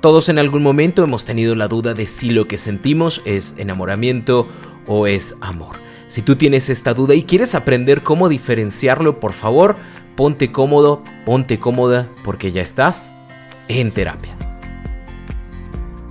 Todos en algún momento hemos tenido la duda de si lo que sentimos es enamoramiento o es amor. Si tú tienes esta duda y quieres aprender cómo diferenciarlo, por favor, ponte cómodo, ponte cómoda, porque ya estás en terapia.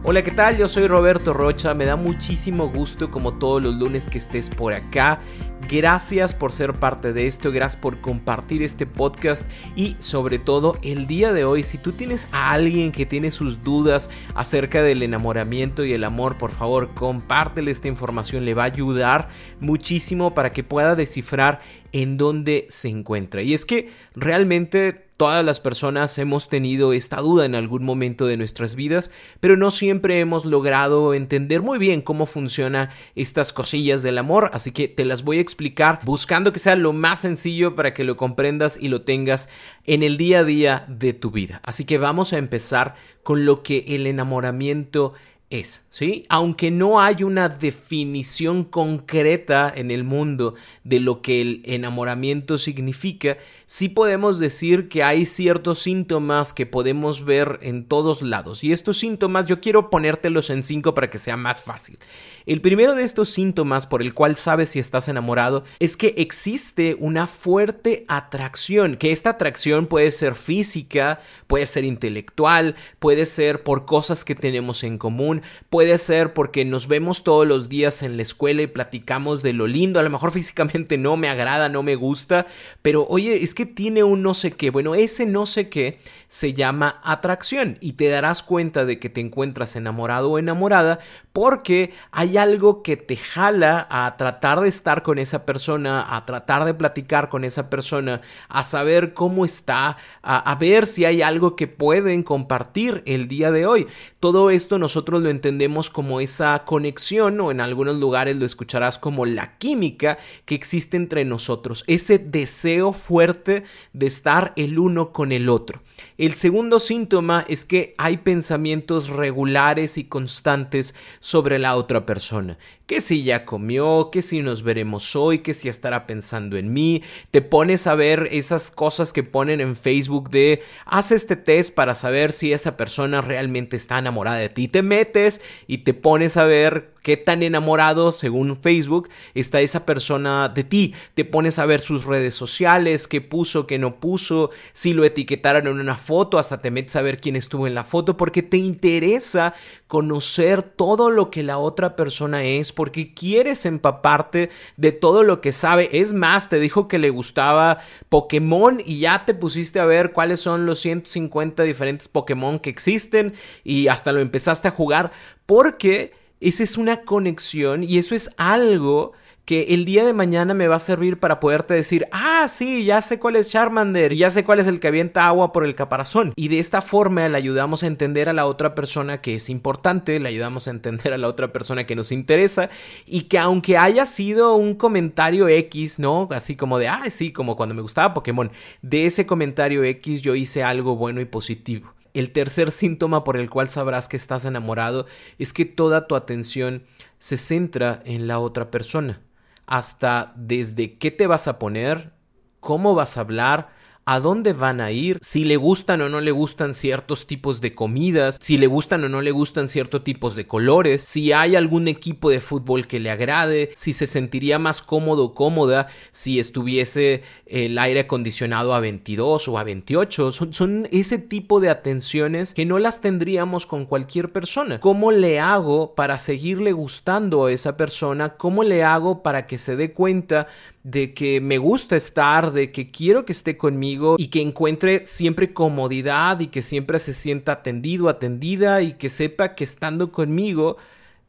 Hola, ¿qué tal? Yo soy Roberto Rocha, me da muchísimo gusto como todos los lunes que estés por acá Gracias por ser parte de esto, gracias por compartir este podcast y sobre todo el día de hoy, si tú tienes a alguien que tiene sus dudas acerca del enamoramiento y el amor, por favor compártele esta información, le va a ayudar muchísimo para que pueda descifrar en dónde se encuentra. Y es que realmente Todas las personas hemos tenido esta duda en algún momento de nuestras vidas, pero no siempre hemos logrado entender muy bien cómo funcionan estas cosillas del amor, así que te las voy a explicar buscando que sea lo más sencillo para que lo comprendas y lo tengas en el día a día de tu vida. Así que vamos a empezar con lo que el enamoramiento es, ¿sí? Aunque no hay una definición concreta en el mundo de lo que el enamoramiento significa, sí podemos decir que hay ciertos síntomas que podemos ver en todos lados. Y estos síntomas yo quiero ponértelos en cinco para que sea más fácil. El primero de estos síntomas por el cual sabes si estás enamorado es que existe una fuerte atracción, que esta atracción puede ser física, puede ser intelectual, puede ser por cosas que tenemos en común, puede ser porque nos vemos todos los días en la escuela y platicamos de lo lindo, a lo mejor físicamente no me agrada, no me gusta, pero oye, es que tiene un no sé qué. Bueno, ese no sé qué se llama atracción y te darás cuenta de que te encuentras enamorado o enamorada porque hay algo que te jala a tratar de estar con esa persona, a tratar de platicar con esa persona, a saber cómo está, a, ver si hay algo que pueden compartir el día de hoy. Todo esto nosotros lo entendemos como esa conexión o en algunos lugares lo escucharás como la química que existe entre nosotros, ese deseo fuerte de estar el uno con el otro. El segundo síntoma es que hay pensamientos regulares y constantes sobre la otra persona. Que si ya comió, que si nos veremos hoy, que si estará pensando en mí, te pones a ver esas cosas que ponen en Facebook de haz este test para saber si esta persona realmente está enamorada de ti, te metes y te pones a ver qué tan enamorado, según Facebook, está esa persona de ti, te pones a ver sus redes sociales, qué puso, qué no puso, si lo etiquetaron en una foto, hasta te metes a ver quién estuvo en la foto, porque te interesa conocer todo lo que la otra persona es, porque quieres empaparte de todo lo que sabe. Es más, te dijo que le gustaba Pokémon y ya te pusiste a ver cuáles son los 150 diferentes Pokémon que existen y hasta lo empezaste a jugar porque esa es una conexión y eso es algo que el día de mañana me va a servir para poderte decir, ah, sí, ya sé cuál es Charmander, ya sé cuál es el que avienta agua por el caparazón. Y de esta forma le ayudamos a entender a la otra persona que es importante, le ayudamos a entender a la otra persona que nos interesa y que aunque haya sido un comentario X, ¿no? Así como de, ah, sí, como cuando me gustaba Pokémon, de ese comentario X yo hice algo bueno y positivo. El tercer síntoma por el cual sabrás que estás enamorado es que toda tu atención se centra en la otra persona. Hasta desde qué te vas a poner, cómo vas a hablar, a dónde van a ir, si le gustan o no le gustan ciertos tipos de comidas, si le gustan o no le gustan ciertos tipos de colores, si hay algún equipo de fútbol que le agrade, si se sentiría más cómodo o cómoda si estuviese el aire acondicionado a 22 o a 28. Son, son ese tipo de atenciones que no las tendríamos con cualquier persona. ¿Cómo le hago para seguirle gustando a esa persona? ¿Cómo le hago para que se dé cuenta de que me gusta estar, de que quiero que esté conmigo y que encuentre siempre comodidad y que siempre se sienta atendido, atendida y que sepa que estando conmigo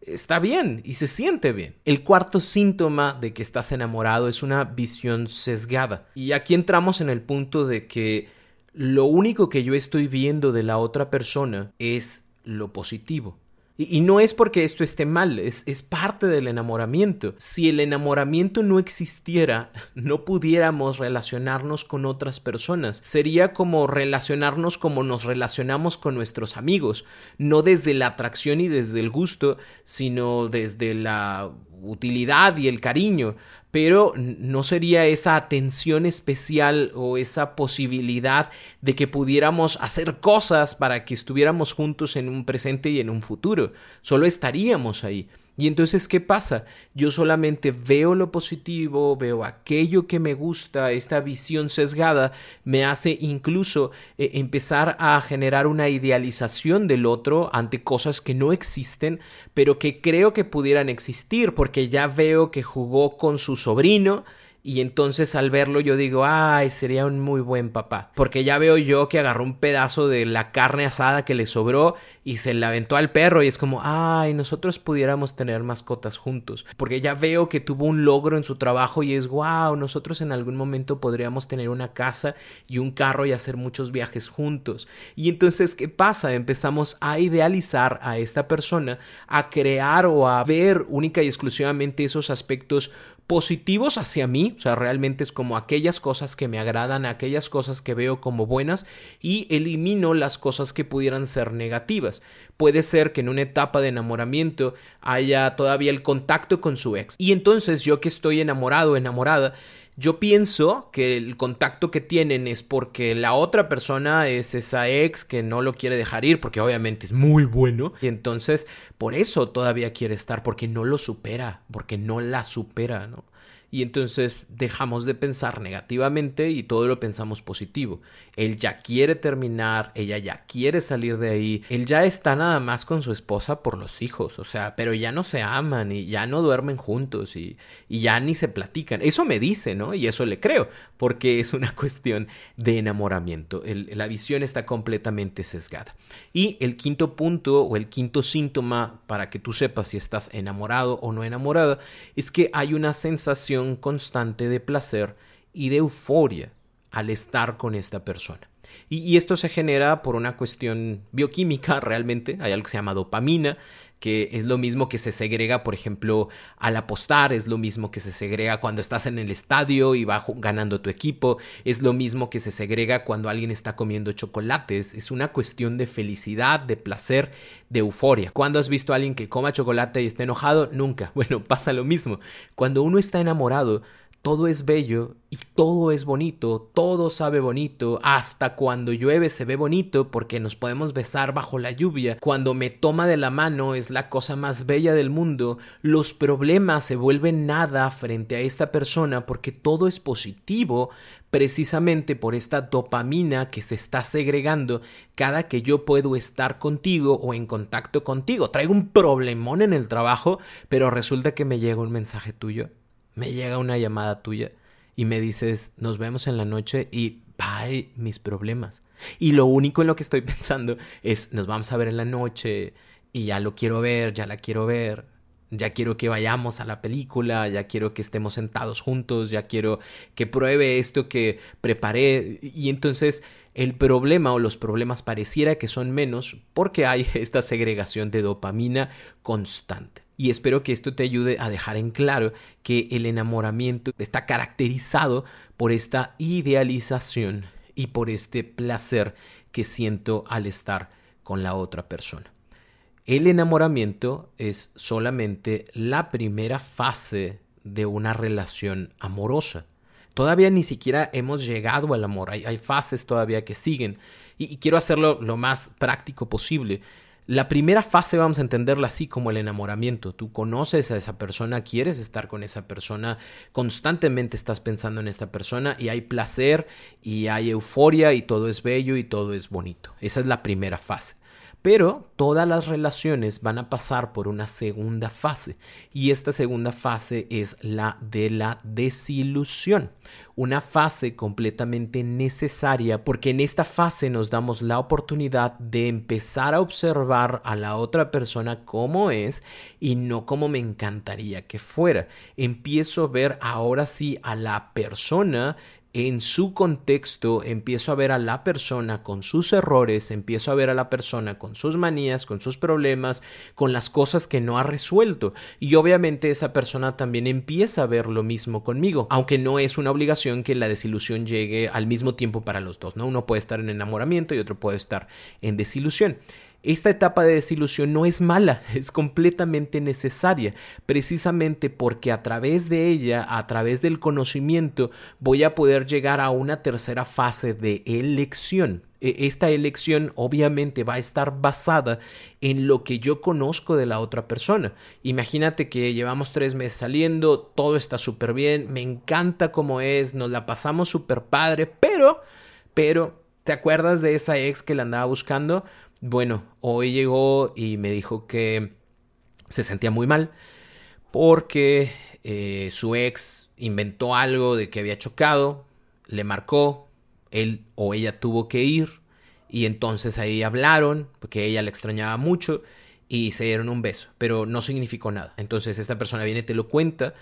está bien y se siente bien. El cuarto síntoma de que estás enamorado es una visión sesgada. Y aquí entramos en el punto de que lo único que yo estoy viendo de la otra persona es lo positivo. Y, no es porque esto esté mal, es, es parte del enamoramiento. Si el enamoramiento no existiera, no pudiéramos relacionarnos con otras personas. Sería como relacionarnos como nos relacionamos con nuestros amigos, no desde la atracción y desde el gusto, sino desde la utilidad y el cariño pero no sería esa atención especial o esa posibilidad de que pudiéramos hacer cosas para que estuviéramos juntos en un presente y en un futuro. Solo estaríamos ahí. Y entonces, ¿qué pasa? Yo solamente veo lo positivo, veo aquello que me gusta, esta visión sesgada me hace incluso eh, empezar a generar una idealización del otro ante cosas que no existen, pero que creo que pudieran existir, porque ya veo que jugó con su sobrino, y entonces al verlo yo digo, ay, sería un muy buen papá. Porque ya veo yo que agarró un pedazo de la carne asada que le sobró y se la aventó al perro y es como, ay, nosotros pudiéramos tener mascotas juntos. Porque ya veo que tuvo un logro en su trabajo y es, wow, nosotros en algún momento podríamos tener una casa y un carro y hacer muchos viajes juntos. Y entonces, ¿qué pasa? Empezamos a idealizar a esta persona, a crear o a ver única y exclusivamente esos aspectos positivos hacia mí, o sea, realmente es como aquellas cosas que me agradan, aquellas cosas que veo como buenas y elimino las cosas que pudieran ser negativas. Puede ser que en una etapa de enamoramiento haya todavía el contacto con su ex y entonces yo que estoy enamorado, enamorada, yo pienso que el contacto que tienen es porque la otra persona es esa ex que no lo quiere dejar ir porque obviamente es muy bueno y entonces por eso todavía quiere estar porque no lo supera, porque no la supera, ¿no? Y entonces dejamos de pensar negativamente y todo lo pensamos positivo. Él ya quiere terminar, ella ya quiere salir de ahí, él ya está nada más con su esposa por los hijos, o sea, pero ya no se aman y ya no duermen juntos y, y ya ni se platican. Eso me dice, ¿no? Y eso le creo, porque es una cuestión de enamoramiento. la visión está completamente sesgada. Y el quinto punto o el quinto síntoma para que tú sepas si estás enamorado o no enamorado es que hay una sensación constante de placer y de euforia al estar con esta persona. Y, esto se genera por una cuestión bioquímica realmente, hay algo que se llama dopamina, que es lo mismo que se segrega, por ejemplo, al apostar, es lo mismo que se segrega cuando estás en el estadio y va ganando tu equipo, es lo mismo que se segrega cuando alguien está comiendo chocolates, es una cuestión de felicidad, de placer, de euforia. ¿Cuándo has visto a alguien que coma chocolate y esté enojado? Nunca. Bueno, pasa lo mismo. Cuando uno está enamorado, todo es bello y todo es bonito, todo sabe bonito, hasta cuando llueve se ve bonito porque nos podemos besar bajo la lluvia, cuando me toma de la mano es la cosa más bella del mundo, los problemas se vuelven nada frente a esta persona porque todo es positivo precisamente por esta dopamina que se está segregando cada que yo puedo estar contigo o en contacto contigo. Traigo un problemón en el trabajo, pero resulta que me llega un mensaje tuyo me llega una llamada tuya y me dices, nos vemos en la noche y bye mis problemas. Y lo único en lo que estoy pensando es, nos vamos a ver en la noche y ya lo quiero ver, ya la quiero ver, ya quiero que vayamos a la película, ya quiero que estemos sentados juntos, ya quiero que pruebe esto que preparé. Y entonces el problema o los problemas pareciera que son menos porque hay esta segregación de dopamina constante y espero que esto te ayude a dejar en claro que el enamoramiento está caracterizado por esta idealización y por este placer que siento al estar con la otra persona. El enamoramiento es solamente la primera fase de una relación amorosa. Todavía ni siquiera hemos llegado al amor, hay, fases todavía que siguen y quiero hacerlo lo más práctico posible. La primera fase vamos a entenderla así como el enamoramiento. Tú conoces a esa persona, quieres estar con esa persona, constantemente estás pensando en esta persona y hay placer y hay euforia y todo es bello y todo es bonito. Esa es la primera fase. Pero todas las relaciones van a pasar por una segunda fase y esta segunda fase es la de la desilusión una fase completamente necesaria porque en esta fase nos damos la oportunidad de empezar a observar a la otra persona como es y no como me encantaría que fuera. Empiezo a ver ahora sí a la persona en su contexto, empiezo a ver a la persona con sus errores, empiezo a ver a la persona con sus manías, con sus problemas, con las cosas que no ha resuelto. Y obviamente esa persona también empieza a ver lo mismo conmigo, aunque no es una obligación que la desilusión llegue al mismo tiempo para los dos, ¿no? Uno puede estar en enamoramiento y otro puede estar en desilusión. Esta etapa de desilusión no es mala, es completamente necesaria, precisamente porque a través de ella, a través del conocimiento, voy a poder llegar a una tercera fase de elección. E, esta elección obviamente va a estar basada en lo que yo conozco de la otra persona. Imagínate que llevamos tres meses saliendo, todo está súper bien, me encanta cómo es, nos la pasamos súper padre, pero, pero, ¿te acuerdas de esa ex que la andaba buscando? Bueno, hoy llegó y me dijo que se sentía muy mal porque eh, su ex inventó algo de que había chocado, le marcó, él o ella tuvo que ir y entonces ahí hablaron porque ella le extrañaba mucho y se dieron un beso, pero no significó nada. Entonces esta persona viene, te lo cuenta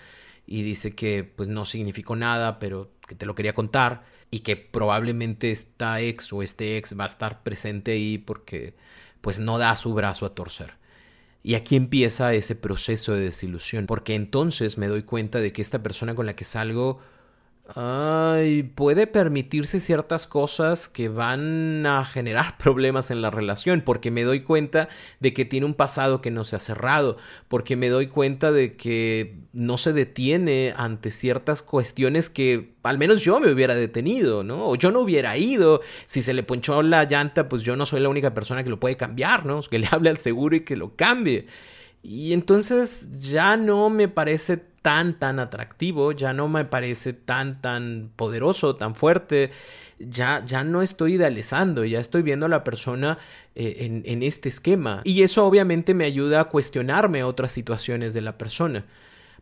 y dice que pues no significó nada, pero que te lo quería contar y que probablemente esta ex o este ex va a estar presente ahí porque pues no da su brazo a torcer. Y aquí empieza ese proceso de desilusión, porque entonces me doy cuenta de que esta persona con la que salgo Ay, puede permitirse ciertas cosas que van a generar problemas en la relación, porque me doy cuenta de que tiene un pasado que no se ha cerrado, porque me doy cuenta de que no se detiene ante ciertas cuestiones que al menos yo me hubiera detenido, ¿no? O yo no hubiera ido. Si se le ponchó la llanta, pues yo no soy la única persona que lo puede cambiar, ¿no? Que le hable al seguro y que lo cambie. Y entonces ya no me parece tan, tan atractivo, ya no me parece tan, tan poderoso, tan fuerte, ya, ya no estoy idealizando, ya estoy viendo a la persona eh, en, en este esquema. Y eso obviamente me ayuda a cuestionarme otras situaciones de la persona.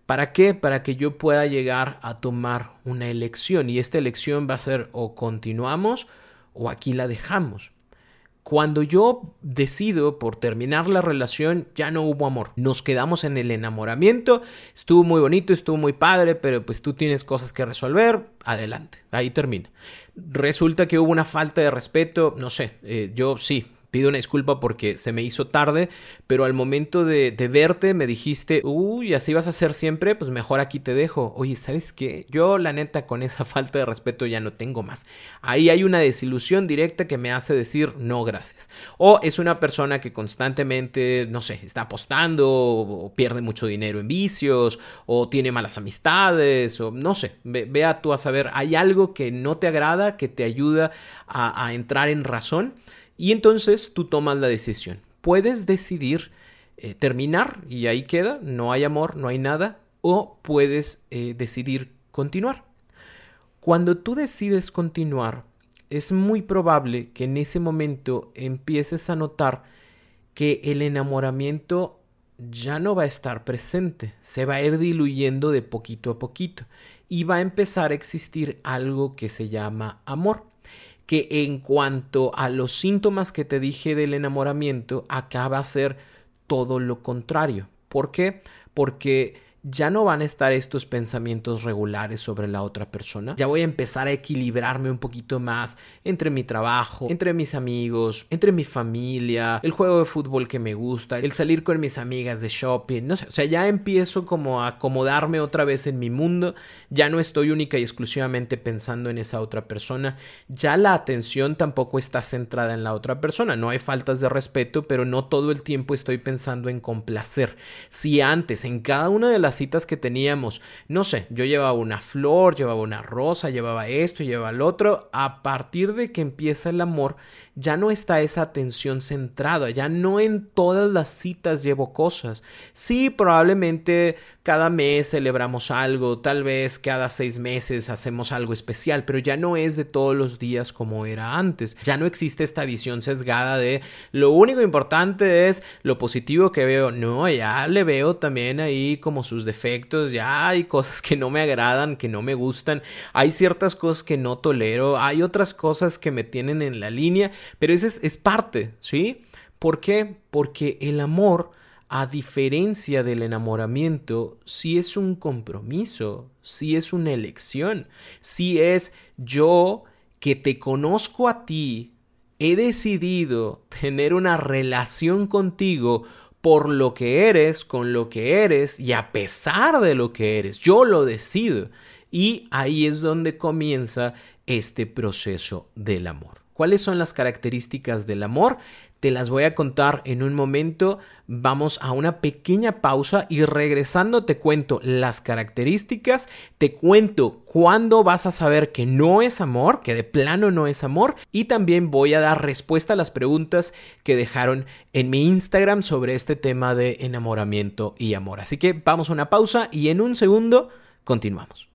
¿Para qué? Para que yo pueda llegar a tomar una elección y esta elección va a ser o continuamos o aquí la dejamos. Cuando yo decido por terminar la relación, ya no hubo amor. Nos quedamos en el enamoramiento. Estuvo muy bonito, estuvo muy padre, pero pues tú tienes cosas que resolver. Adelante, ahí termina. Resulta que hubo una falta de respeto, no sé, eh, yo sí, pido una disculpa porque se me hizo tarde, pero al momento de, verte me dijiste, uy, así vas a ser siempre, pues mejor aquí te dejo. Oye, ¿sabes qué? Yo la neta con esa falta de respeto ya no tengo más. Ahí hay una desilusión directa que me hace decir no gracias. O es una persona que constantemente, no sé, está apostando o pierde mucho dinero en vicios o tiene malas amistades o no sé, vea tú a saber, hay algo que no te agrada, que te ayuda a entrar en razón y entonces tú tomas la decisión. Puedes decidir eh, terminar y ahí queda, no hay amor, no hay nada, o puedes eh, decidir continuar. Cuando tú decides continuar, es muy probable que en ese momento empieces a notar que el enamoramiento ya no va a estar presente, se va a ir diluyendo de poquito a poquito y va a empezar a existir algo que se llama amor que en cuanto a los síntomas que te dije del enamoramiento, acaba a ser todo lo contrario. ¿Por qué? Porque ya no van a estar estos pensamientos regulares sobre la otra persona. Ya voy a empezar a equilibrarme un poquito más entre mi trabajo, entre mis amigos, entre mi familia, el juego de fútbol que me gusta, el salir con mis amigas de shopping, no sé, o sea, ya empiezo como a acomodarme otra vez en mi mundo, ya no estoy única y exclusivamente pensando en esa otra persona, ya la atención tampoco está centrada en la otra persona, no hay faltas de respeto, pero no todo el tiempo estoy pensando en complacer. Si antes en cada una de las citas que teníamos, no sé, yo llevaba una flor, llevaba una rosa, llevaba esto, llevaba el otro, a partir de que empieza el amor, ya no está esa atención centrada, ya no en todas las citas llevo cosas. Sí, probablemente cada mes celebramos algo, tal vez cada seis meses hacemos algo especial, pero ya no es de todos los días como era antes. Ya no existe esta visión sesgada de lo único importante es lo positivo que veo. No, ya le veo también ahí como sus defectos, ya hay cosas que no me agradan, que no me gustan, hay ciertas cosas que no tolero, hay otras cosas que me tienen en la línea pero ese es, parte, ¿sí? ¿Por qué? Porque el amor a diferencia del enamoramiento, si es un compromiso, si es una elección, si es yo que te conozco a ti, he decidido tener una relación contigo por lo que eres, con lo que eres y a pesar de lo que eres. Yo lo decido. Y ahí es donde comienza este proceso del amor. ¿Cuáles son las características del amor? Te las voy a contar en un momento. Vamos a una pequeña pausa y regresando te cuento las características, te cuento cuándo vas a saber que no es amor, que de plano no es amor y también voy a dar respuesta a las preguntas que dejaron en mi Instagram sobre este tema de enamoramiento y amor. Así que vamos a una pausa y en un segundo continuamos.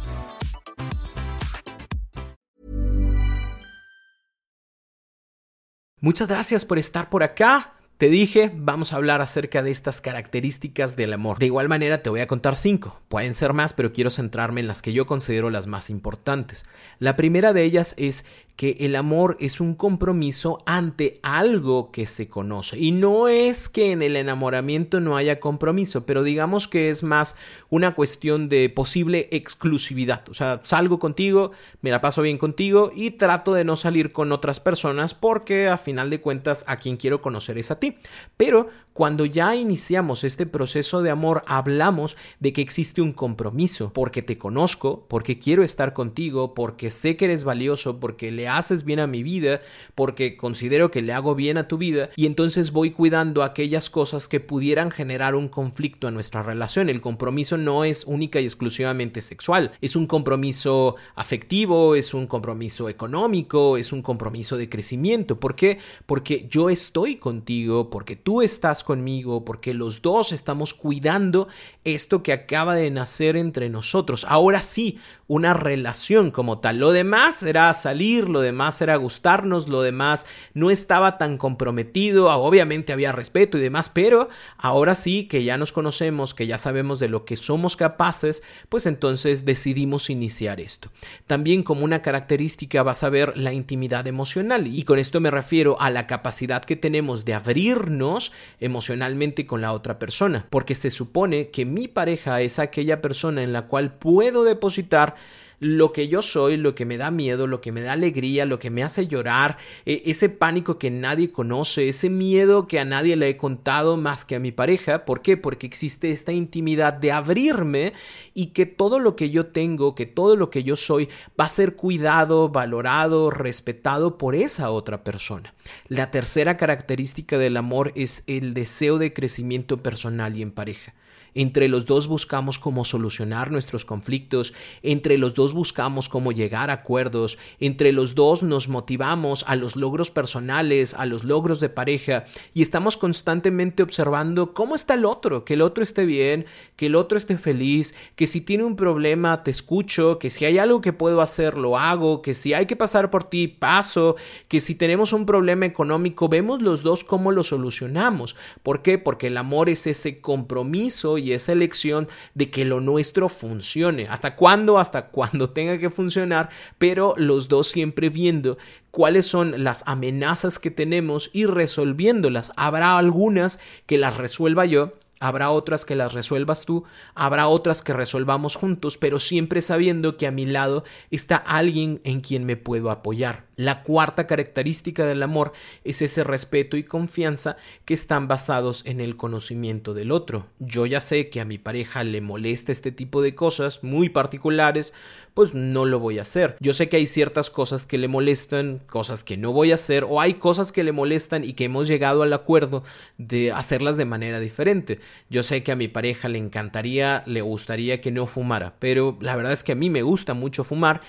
Muchas gracias por estar por acá. Te dije, vamos a hablar acerca de estas características del amor. De igual manera te voy a contar cinco. Pueden ser más, pero quiero centrarme en las que yo considero las más importantes. La primera de ellas es que el amor es un compromiso ante algo que se conoce. Y no es que en el enamoramiento no haya compromiso, pero digamos que es más una cuestión de posible exclusividad. O sea, salgo contigo, me la paso bien contigo y trato de no salir con otras personas porque a final de cuentas a quien quiero conocer es a ti. Pero cuando ya iniciamos este proceso de amor, hablamos de que existe un compromiso, porque te conozco, porque quiero estar contigo, porque sé que eres valioso, porque le haces bien a mi vida, porque considero que le hago bien a tu vida, y entonces voy cuidando aquellas cosas que pudieran generar un conflicto en nuestra relación. El compromiso no es única y exclusivamente sexual, es un compromiso afectivo, es un compromiso económico, es un compromiso de crecimiento. ¿Por qué? Porque yo estoy contigo, porque tú estás conmigo, porque los dos estamos cuidando esto que acaba de nacer entre nosotros. Ahora sí, una relación como tal. Lo demás era salir, lo demás era gustarnos, lo demás no estaba tan comprometido, obviamente había respeto y demás, pero ahora sí que ya nos conocemos, que ya sabemos de lo que somos capaces, pues entonces decidimos iniciar esto. También como una característica vas a ver la intimidad emocional y con esto me refiero a la capacidad que tenemos de abrirnos emocionalmente con la otra persona, porque se supone que mi pareja es aquella persona en la cual puedo depositar lo que yo soy, lo que me da miedo, lo que me da alegría, lo que me hace llorar, e, ese pánico que nadie conoce, ese miedo que a nadie le he contado más que a mi pareja. ¿Por qué? Porque existe esta intimidad de abrirme y que todo lo que yo tengo, que todo lo que yo soy va a ser cuidado, valorado, respetado por esa otra persona. La tercera característica del amor es el deseo de crecimiento personal y en pareja. Entre los dos buscamos cómo solucionar nuestros conflictos, entre los dos buscamos cómo llegar a acuerdos, entre los dos nos motivamos a los logros personales, a los logros de pareja y estamos constantemente observando cómo está el otro, que el otro esté bien, que el otro esté feliz, que si tiene un problema te escucho, que si hay algo que puedo hacer lo hago, que si hay que pasar por ti paso, que si tenemos un problema económico vemos los dos cómo lo solucionamos. ¿Por qué? Porque el amor es ese compromiso y esa elección de que lo nuestro funcione. ¿Hasta cuándo? Hasta cuando tenga que funcionar, pero los dos siempre viendo cuáles son las amenazas que tenemos y resolviéndolas. Habrá algunas que las resuelva yo Habrá otras que las resuelvas tú, habrá otras que resolvamos juntos, pero siempre sabiendo que a mi lado está alguien en quien me puedo apoyar. La cuarta característica del amor es ese respeto y confianza que están basados en el conocimiento del otro. Yo ya sé que a mi pareja le molesta este tipo de cosas muy particulares, pues no lo voy a hacer. Yo sé que hay ciertas cosas que le molestan, cosas que no voy a hacer, o hay cosas que le molestan y que hemos llegado al acuerdo de hacerlas de manera diferente. Yo sé que a mi pareja le encantaría, le gustaría que no fumara, pero la verdad es que a mí me gusta mucho fumar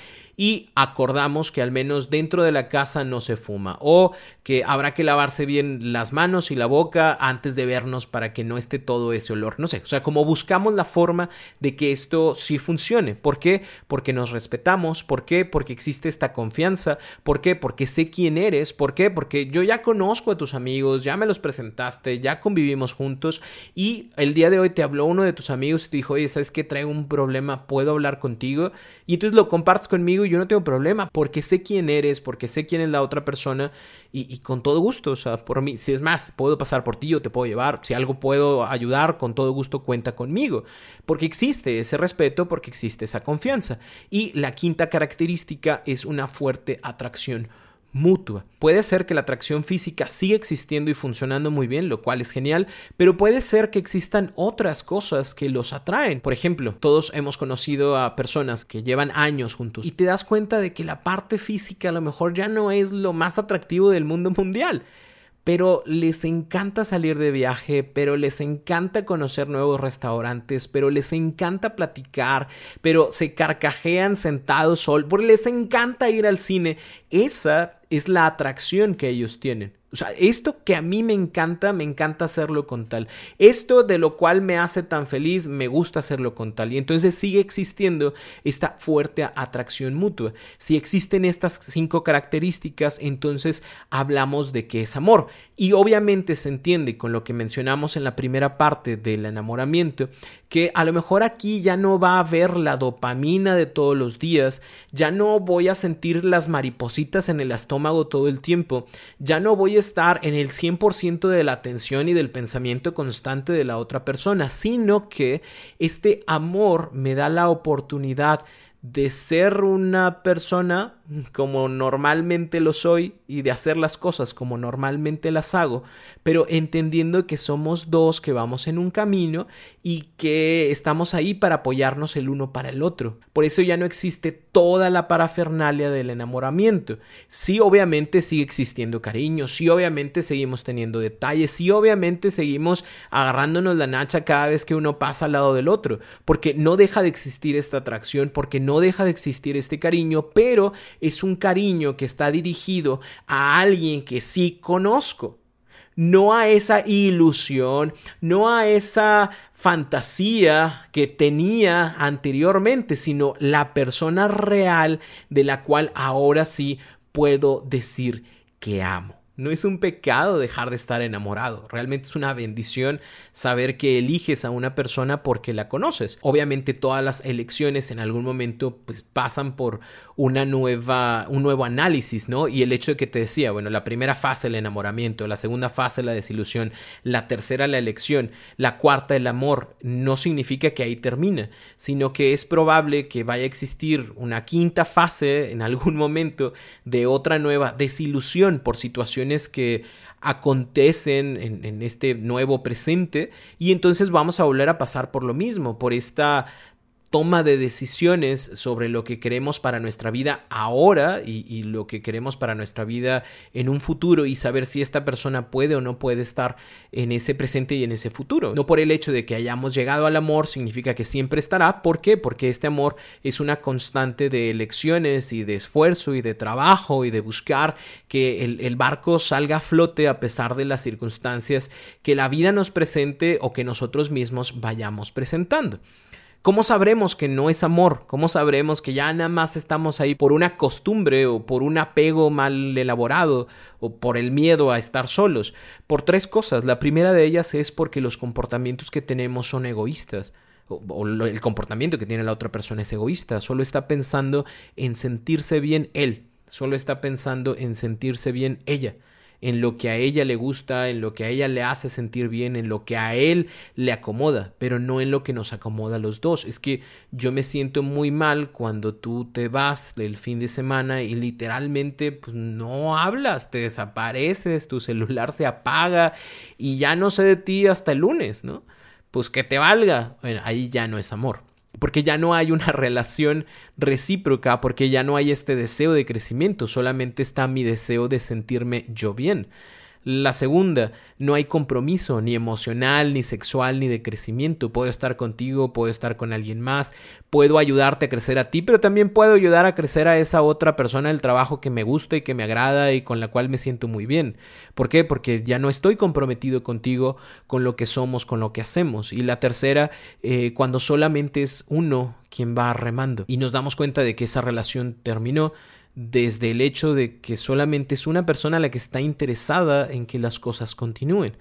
y acordamos que al menos dentro de la casa no se fuma o que habrá que lavarse bien las manos y la boca antes de vernos para que no esté todo ese olor. No sé, o sea, como buscamos la forma de que esto sí funcione. ¿Por qué? Porque nos respetamos. ¿Por qué? Porque existe esta confianza. ¿Por qué? Porque sé quién eres. ¿Por qué? Porque yo ya conozco a tus amigos, ya me los presentaste, ya convivimos juntos y el día de hoy te habló uno de tus amigos y te dijo, oye, ¿sabes qué? Traigo un problema, ¿puedo hablar contigo? Y entonces lo compartes conmigo yo no tengo problema porque sé quién eres, porque sé quién es la otra persona y, con todo gusto, o sea, por mí, si es más, puedo pasar por ti o te puedo llevar, si algo puedo ayudar, con todo gusto cuenta conmigo, porque existe ese respeto, porque existe esa confianza. Y la quinta característica es una fuerte atracción mutua. Puede ser que la atracción física siga existiendo y funcionando muy bien, lo cual es genial, pero puede ser que existan otras cosas que los atraen. Por ejemplo, todos hemos conocido a personas que llevan años juntos y te das cuenta de que la parte física a lo mejor ya no es lo más atractivo del mundo mundial pero les encanta salir de viaje, pero les encanta conocer nuevos restaurantes, pero les encanta platicar, pero se carcajean sentados sol, porque les encanta ir al cine. Esa es la atracción que ellos tienen. O sea, esto que a mí me encanta, me encanta hacerlo con tal. Esto de lo cual me hace tan feliz, me gusta hacerlo con tal. Y entonces sigue existiendo esta fuerte atracción mutua. Si existen estas cinco características, entonces hablamos de que es amor. Y obviamente se entiende con lo que mencionamos en la primera parte del enamoramiento, que a lo mejor aquí ya no va a haber la dopamina de todos los días, ya no voy a sentir las maripositas en el estómago todo el tiempo, ya no voy a estar en el 100% de la atención y del pensamiento constante de la otra persona, sino que este amor me da la oportunidad de ser una persona como normalmente lo soy y de hacer las cosas como normalmente las hago, pero entendiendo que somos dos que vamos en un camino y que estamos ahí para apoyarnos el uno para el otro. Por eso ya no existe toda la parafernalia del enamoramiento. Sí, obviamente sigue existiendo cariño, sí, obviamente seguimos teniendo detalles, sí, obviamente seguimos agarrándonos la nacha cada vez que uno pasa al lado del otro, porque no deja de existir esta atracción, porque no deja de existir este cariño, pero es un cariño que está dirigido a alguien que sí conozco. No a esa ilusión, no a esa fantasía que tenía anteriormente, sino la persona real de la cual ahora sí puedo decir que amo. No es un pecado dejar de estar enamorado, realmente es una bendición saber que eliges a una persona porque la conoces. Obviamente todas las elecciones en algún momento pues pasan por una nueva un nuevo análisis, ¿no? Y el hecho de que te decía, bueno, la primera fase el enamoramiento, la segunda fase la desilusión, la tercera la elección, la cuarta el amor, no significa que ahí termina, sino que es probable que vaya a existir una quinta fase en algún momento de otra nueva desilusión por situaciones que acontecen en, en, este nuevo presente y entonces vamos a volver a pasar por lo mismo, por esta toma de decisiones sobre lo que queremos para nuestra vida ahora y, lo que queremos para nuestra vida en un futuro y saber si esta persona puede o no puede estar en ese presente y en ese futuro. No por el hecho de que hayamos llegado al amor significa que siempre estará. ¿Por qué? Porque este amor es una constante de elecciones y de esfuerzo y de trabajo y de buscar que el, el barco salga a flote a pesar de las circunstancias que la vida nos presente o que nosotros mismos vayamos presentando. ¿Cómo sabremos que no es amor? ¿Cómo sabremos que ya nada más estamos ahí por una costumbre o por un apego mal elaborado o por el miedo a estar solos? Por tres cosas. La primera de ellas es porque los comportamientos que tenemos son egoístas o, el comportamiento que tiene la otra persona es egoísta, solo está pensando en sentirse bien él, solo está pensando en sentirse bien ella en lo que a ella le gusta, en lo que a ella le hace sentir bien, en lo que a él le acomoda, pero no en lo que nos acomoda a los dos. Es que yo me siento muy mal cuando tú te vas el fin de semana y literalmente pues, no hablas, te desapareces, tu celular se apaga y ya no sé de ti hasta el lunes, ¿no? Pues que te valga. Ahí ya no es amor porque ya no hay una relación recíproca, porque ya no hay este deseo de crecimiento, solamente está mi deseo de sentirme yo bien. La segunda, no hay compromiso ni emocional, ni sexual, ni de crecimiento. Puedo estar contigo, puedo estar con alguien más, puedo ayudarte a crecer a ti, pero también puedo ayudar a crecer a esa otra persona del trabajo que me gusta y que me agrada y con la cual me siento muy bien. ¿Por qué? Porque ya no estoy comprometido contigo, con lo que somos, con lo que hacemos. Y la tercera, eh, cuando solamente es uno quien va remando y nos damos cuenta de que esa relación terminó, desde el hecho de que solamente es una persona la que está interesada en que las cosas continúen.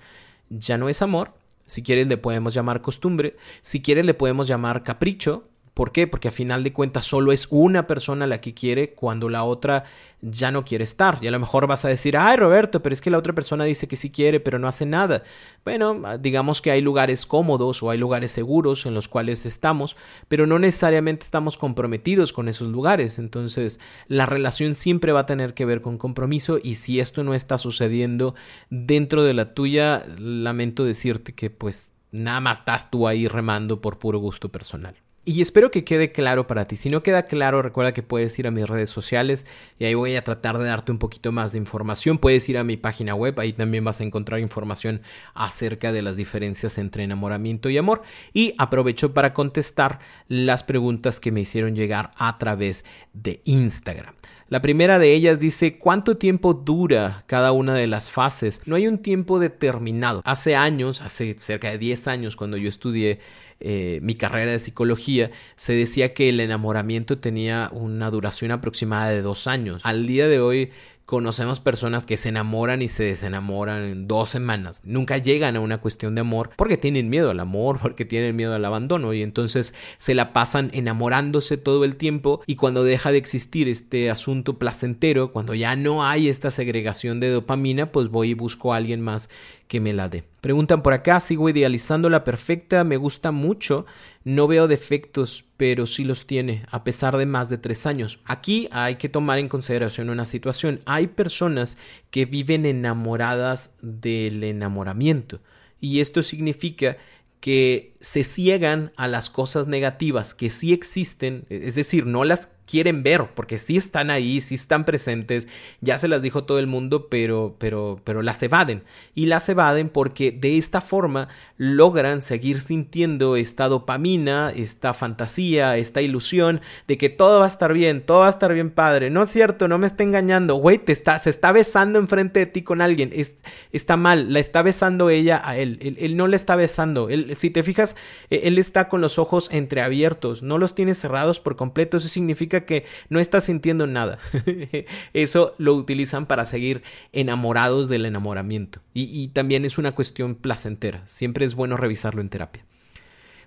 Ya no es amor, si quieres le podemos llamar costumbre, si quieres le podemos llamar capricho, ¿Por qué? Porque a final de cuentas solo es una persona la que quiere cuando la otra ya no quiere estar. Y a lo mejor vas a decir, ay Roberto, pero es que la otra persona dice que sí quiere, pero no hace nada. Bueno, digamos que hay lugares cómodos o hay lugares seguros en los cuales estamos, pero no necesariamente estamos comprometidos con esos lugares. Entonces, la relación siempre va a tener que ver con compromiso y si esto no está sucediendo dentro de la tuya, lamento decirte que pues nada más estás tú ahí remando por puro gusto personal. Y espero que quede claro para ti. Si no queda claro, recuerda que puedes ir a mis redes sociales y ahí voy a tratar de darte un poquito más de información. Puedes ir a mi página web, ahí también vas a encontrar información acerca de las diferencias entre enamoramiento y amor. Y aprovecho para contestar las preguntas que me hicieron llegar a través de Instagram. La primera de ellas dice cuánto tiempo dura cada una de las fases. No hay un tiempo determinado. Hace años, hace cerca de 10 años, cuando yo estudié eh, mi carrera de psicología, se decía que el enamoramiento tenía una duración aproximada de dos años. Al día de hoy Conocemos personas que se enamoran y se desenamoran en dos semanas. Nunca llegan a una cuestión de amor porque tienen miedo al amor, porque tienen miedo al abandono y entonces se la pasan enamorándose todo el tiempo y cuando deja de existir este asunto placentero, cuando ya no hay esta segregación de dopamina, pues voy y busco a alguien más que me la dé. Preguntan por acá, sigo idealizando la perfecta, me gusta mucho, no veo defectos, pero sí los tiene, a pesar de más de tres años. Aquí hay que tomar en consideración una situación. Hay personas que viven enamoradas del enamoramiento. Y esto significa que se ciegan a las cosas negativas que sí existen, es decir, no las quieren ver, porque sí están ahí, sí están presentes, ya se las dijo todo el mundo, pero, pero, pero las evaden. Y las evaden porque de esta forma logran seguir sintiendo esta dopamina, esta fantasía, esta ilusión de que todo va a estar bien, todo va a estar bien padre. No es cierto, no me está engañando, güey, te está, se está besando enfrente de ti con alguien, es, está mal, la está besando ella a él, él, no le está besando, él, si te fijas, e, él está con los ojos entreabiertos, no los tiene cerrados por completo, eso significa que no está sintiendo nada. Eso lo utilizan para seguir enamorados del enamoramiento. Y también es una cuestión placentera. Siempre es bueno revisarlo en terapia.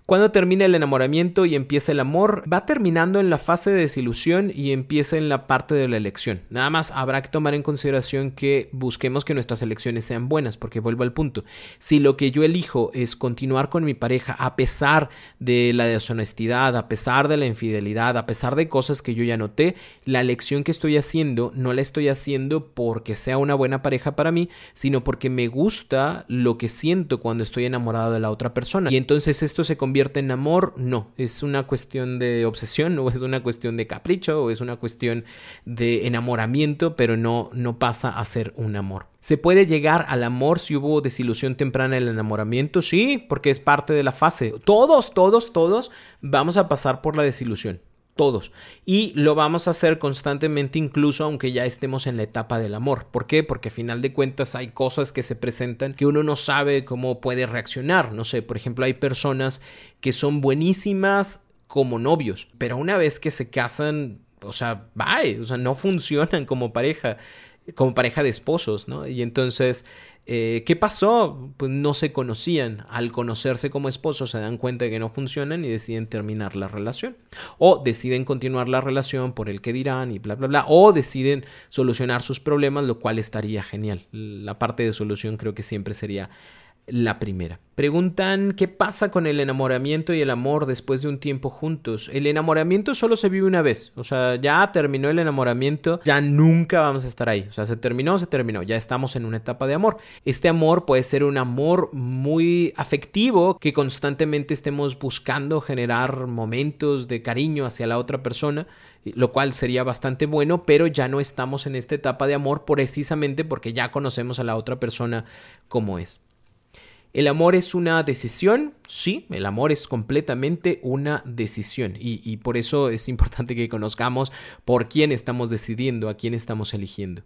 Cuando termina el enamoramiento y empieza el amor, va terminando en la fase de desilusión y empieza en la parte de la elección. Nada más habrá que tomar en consideración que busquemos que nuestras elecciones sean buenas, porque vuelvo al punto. Si lo que yo elijo es continuar con mi pareja a pesar de la deshonestidad, a pesar de la infidelidad, a pesar de cosas que yo ya noté, la elección que estoy haciendo no la estoy haciendo porque sea una buena pareja para mí, sino porque me gusta lo que siento cuando estoy enamorado de la otra persona. Y entonces esto se convierte convierte en amor, no, es una cuestión de obsesión o es una cuestión de capricho o es una cuestión de enamoramiento, pero no, no pasa a ser un amor. ¿Se puede llegar al amor si hubo desilusión temprana en el enamoramiento? Sí, porque es parte de la fase. Todos, todos, todos vamos a pasar por la desilusión todos. Y lo vamos a hacer constantemente incluso aunque ya estemos en la etapa del amor. ¿Por qué? Porque a final de cuentas hay cosas que se presentan que uno no sabe cómo puede reaccionar. No sé, por ejemplo, hay personas que son buenísimas como novios, pero una vez que se casan, o sea, bye, o sea, no funcionan como pareja, como pareja de esposos, ¿no? Y entonces eh, ¿Qué pasó? Pues no se conocían. Al conocerse como esposos se dan cuenta de que no funcionan y deciden terminar la relación. O deciden continuar la relación por el que dirán y bla, bla, bla. O deciden solucionar sus problemas, lo cual estaría genial. La parte de solución creo que siempre sería la primera. Preguntan qué pasa con el enamoramiento y el amor después de un tiempo juntos. El enamoramiento solo se vive una vez. O sea, ya terminó el enamoramiento, ya nunca vamos a estar ahí. O sea, se terminó, se terminó. Ya estamos en una etapa de amor. Este amor puede ser un amor muy afectivo que constantemente estemos buscando generar momentos de cariño hacia la otra persona lo cual sería bastante bueno, pero ya no estamos en esta etapa de amor precisamente porque ya conocemos a la otra persona como es. ¿El amor es una decisión? Sí, el amor es completamente una decisión y, por eso es importante que conozcamos por quién estamos decidiendo, a quién estamos eligiendo.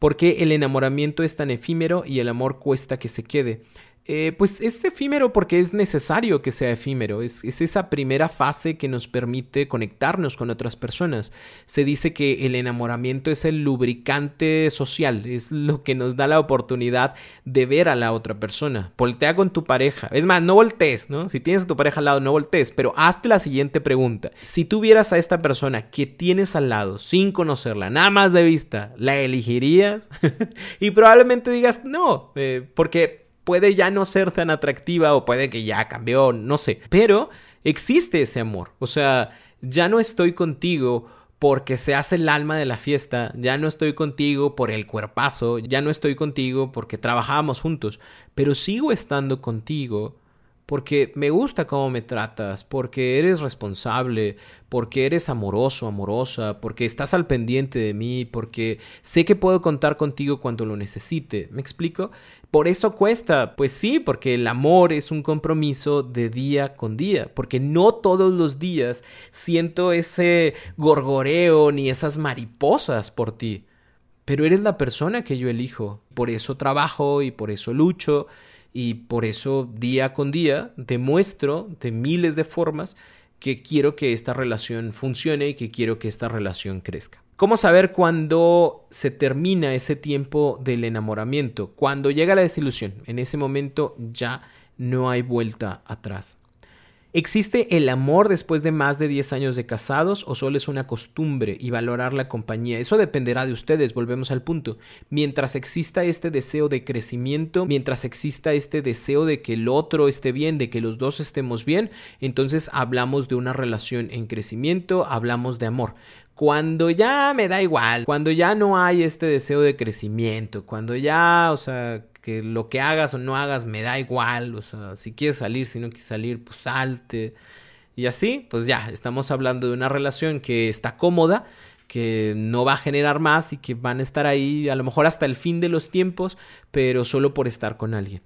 ¿Por qué el enamoramiento es tan efímero y el amor cuesta que se quede? Eh, pues es efímero porque es necesario que sea efímero. Es, esa primera fase que nos permite conectarnos con otras personas. Se dice que el enamoramiento es el lubricante social, es lo que nos da la oportunidad de ver a la otra persona. Voltea con tu pareja. Es más, no voltees, ¿no? Si tienes a tu pareja al lado, no voltees, pero hazte la siguiente pregunta. Si tú vieras a esta persona que tienes al lado sin conocerla, nada más de vista, ¿la elegirías? y probablemente digas no, eh, porque puede ya no ser tan atractiva o puede que ya cambió, no sé. Pero existe ese amor. O sea, ya no estoy contigo porque se hace el alma de la fiesta, ya no estoy contigo por el cuerpazo, ya no estoy contigo porque trabajamos juntos, pero sigo estando contigo porque me gusta cómo me tratas, porque eres responsable, porque eres amoroso, amorosa, porque estás al pendiente de mí, porque sé que puedo contar contigo cuando lo necesite. ¿Me explico? Por eso cuesta, pues sí, porque el amor es un compromiso de día con día, porque no todos los días siento ese gorgoreo ni esas mariposas por ti, pero eres la persona que yo elijo, por eso trabajo y por eso lucho y por eso día con día demuestro de miles de formas que quiero que esta relación funcione y que quiero que esta relación crezca. ¿Cómo saber cuándo se termina ese tiempo del enamoramiento? Cuando llega la desilusión. En ese momento ya no hay vuelta atrás. ¿Existe el amor después de más de 10 años de casados o solo es una costumbre y valorar la compañía? Eso dependerá de ustedes, volvemos al punto. Mientras exista este deseo de crecimiento, mientras exista este deseo de que el otro esté bien, de que los dos estemos bien, entonces hablamos de una relación en crecimiento, hablamos de amor. Cuando ya me da igual, cuando ya no hay este deseo de crecimiento, cuando ya, o sea, que lo que hagas o no hagas me da igual, o sea, si quieres salir, si no quieres salir, pues salte. Y así, pues ya, estamos hablando de una relación que está cómoda, que no va a generar más y que van a estar ahí a lo mejor hasta el fin de los tiempos, pero solo por estar con alguien.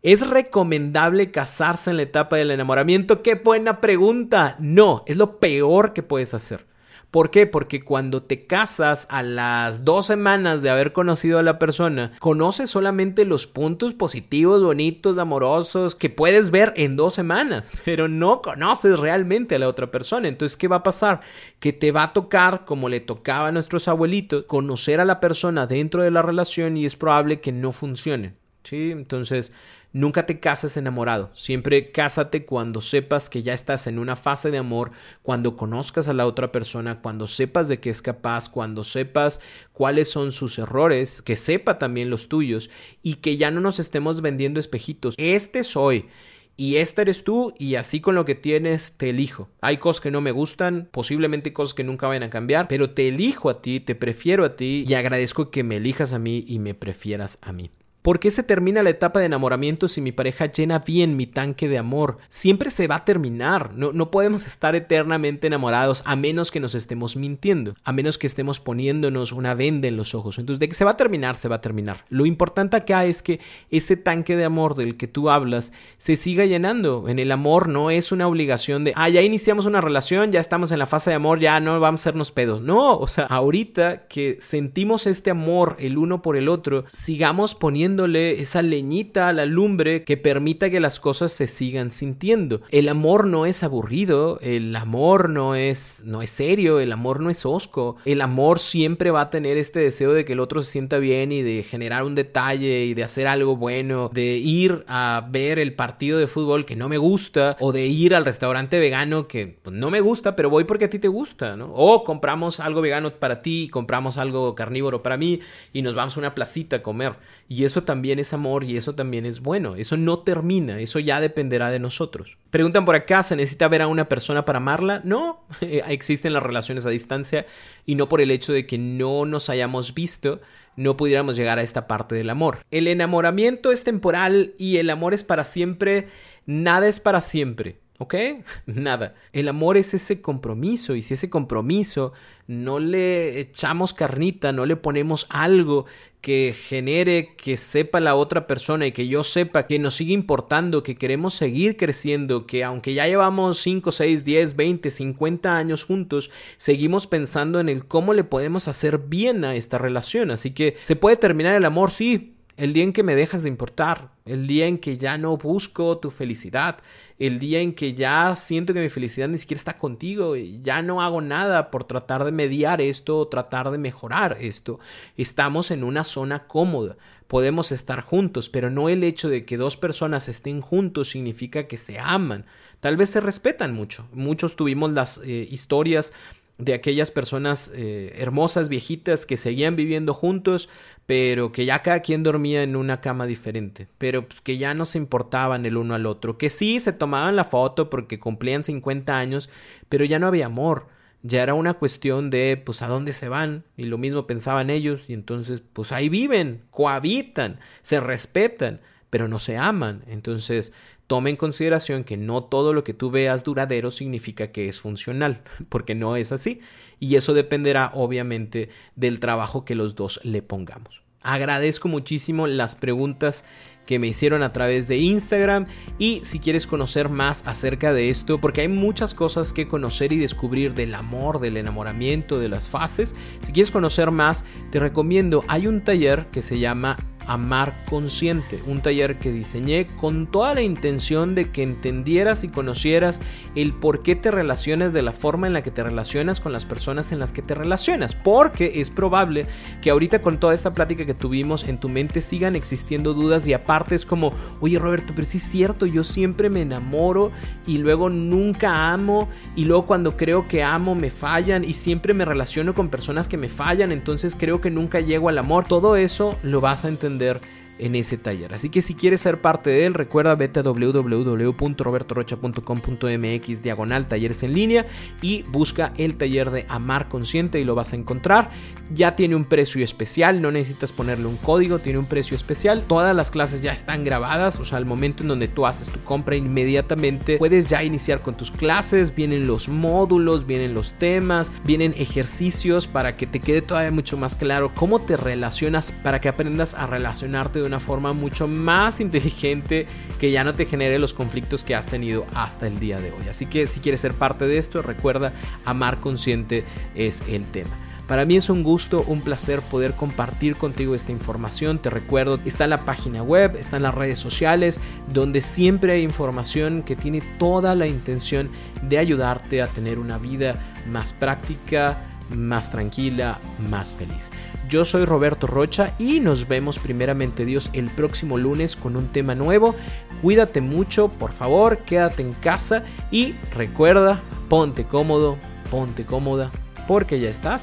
¿Es recomendable casarse en la etapa del enamoramiento? Qué buena pregunta. No, es lo peor que puedes hacer. ¿Por qué? Porque cuando te casas a las dos semanas de haber conocido a la persona, conoces solamente los puntos positivos, bonitos, amorosos que puedes ver en dos semanas, pero no conoces realmente a la otra persona. Entonces, ¿qué va a pasar? Que te va a tocar, como le tocaba a nuestros abuelitos, conocer a la persona dentro de la relación y es probable que no funcione. ¿Sí? Entonces, Nunca te cases enamorado, siempre cásate cuando sepas que ya estás en una fase de amor, cuando conozcas a la otra persona, cuando sepas de qué es capaz, cuando sepas cuáles son sus errores, que sepa también los tuyos y que ya no nos estemos vendiendo espejitos. Este soy y este eres tú y así con lo que tienes te elijo. Hay cosas que no me gustan, posiblemente cosas que nunca vayan a cambiar, pero te elijo a ti, te prefiero a ti y agradezco que me elijas a mí y me prefieras a mí. ¿Por qué se termina la etapa de enamoramiento si mi pareja llena bien mi tanque de amor? Siempre se va a terminar. No, no podemos estar eternamente enamorados a menos que nos estemos mintiendo, a menos que estemos poniéndonos una venda en los ojos. Entonces, de que se va a terminar, se va a terminar. Lo importante acá es que ese tanque de amor del que tú hablas se siga llenando. En el amor no es una obligación de, ah, ya iniciamos una relación, ya estamos en la fase de amor, ya no vamos a hacernos pedos. No, o sea, ahorita que sentimos este amor el uno por el otro, sigamos poniendo esa leñita a la lumbre que permita que las cosas se sigan sintiendo. El amor no es aburrido, el amor no es, no es serio, el amor no es osco. El amor siempre va a tener este deseo de que el otro se sienta bien y de generar un detalle y de hacer algo bueno, de ir a ver el partido de fútbol que no me gusta o de ir al restaurante vegano que pues, no me gusta, pero voy porque a ti te gusta, ¿no? O compramos algo vegano para ti, compramos algo carnívoro para mí y nos vamos a una placita a comer. Y eso también es amor y eso también es bueno. Eso no termina, eso ya dependerá de nosotros. Preguntan por acá, ¿se necesita ver a una persona para amarla? No, existen las relaciones a distancia y no por el hecho de que no nos hayamos visto, no pudiéramos llegar a esta parte del amor. El enamoramiento es temporal y el amor es para siempre. Nada es para siempre. ¿Ok? Nada. El amor es ese compromiso y si ese compromiso no le echamos carnita, no le ponemos algo que genere que sepa la otra persona y que yo sepa que nos sigue importando, que queremos seguir creciendo, que aunque ya llevamos 5, 6, 10, 20, 50 años juntos, seguimos pensando en el cómo le podemos hacer bien a esta relación. Así que se puede terminar el amor, sí, el día en que me dejas de importar, el día en que ya no busco tu felicidad, el día en que ya siento que mi felicidad ni siquiera está contigo, ya no hago nada por tratar de mediar esto o tratar de mejorar esto. Estamos en una zona cómoda, podemos estar juntos, pero no el hecho de que dos personas estén juntos significa que se aman. Tal vez se respetan mucho. Muchos tuvimos las eh, historias de aquellas personas eh, hermosas, viejitas, que seguían viviendo juntos, pero que ya cada quien dormía en una cama diferente, pero pues, que ya no se importaban el uno al otro, que sí se tomaban la foto porque cumplían 50 años, pero ya no había amor, ya era una cuestión de pues a dónde se van y lo mismo pensaban ellos y entonces pues ahí viven, cohabitan, se respetan, pero no se aman, entonces toma en consideración que no todo lo que tú veas duradero significa que es funcional, porque no es así. Y eso dependerá obviamente del trabajo que los dos le pongamos. Agradezco muchísimo las preguntas que me hicieron a través de Instagram y si quieres conocer más acerca de esto, porque hay muchas cosas que conocer y descubrir del amor, del enamoramiento, de las fases, si quieres conocer más, te recomiendo, hay un taller que se llama Amar Consciente, un taller que diseñé con toda la intención de que entendieras y conocieras el por qué te relacionas de la forma en la que te relacionas con las personas en las que te relacionas, porque es probable que ahorita con toda esta plática que tuvimos en tu mente sigan existiendo dudas y aparte es como, oye Roberto, pero sí es cierto, yo siempre me enamoro y luego nunca amo y luego cuando creo que amo me fallan y siempre me relaciono con personas que me fallan, entonces creo que nunca llego al amor, todo eso lo vas a entender There. En ese taller. Así que si quieres ser parte de él, recuerda vete a www.robertorocha.com.mx diagonal talleres en línea y busca el taller de Amar Consciente y lo vas a encontrar. Ya tiene un precio especial, no necesitas ponerle un código, tiene un precio especial. Todas las clases ya están grabadas, o sea, al momento en donde tú haces tu compra inmediatamente puedes ya iniciar con tus clases, vienen los módulos, vienen los temas, vienen ejercicios para que te quede todavía mucho más claro cómo te relacionas para que aprendas a relacionarte una forma mucho más inteligente que ya no te genere los conflictos que has tenido hasta el día de hoy. Así que si quieres ser parte de esto, recuerda, amar consciente es el tema. Para mí es un gusto, un placer poder compartir contigo esta información. Te recuerdo, está en la página web, está en las redes sociales, donde siempre hay información que tiene toda la intención de ayudarte a tener una vida más práctica, más tranquila, más feliz. Yo soy Roberto Rocha y nos vemos primeramente Dios el próximo lunes con un tema nuevo. Cuídate mucho, por favor, quédate en casa y recuerda, ponte cómodo, ponte cómoda, porque ya estás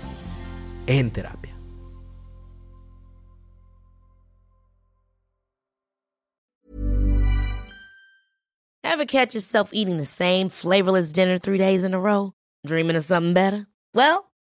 en terapia. Ever catch yourself eating the same flavorless dinner three days in a row? Dreaming of something better? Well,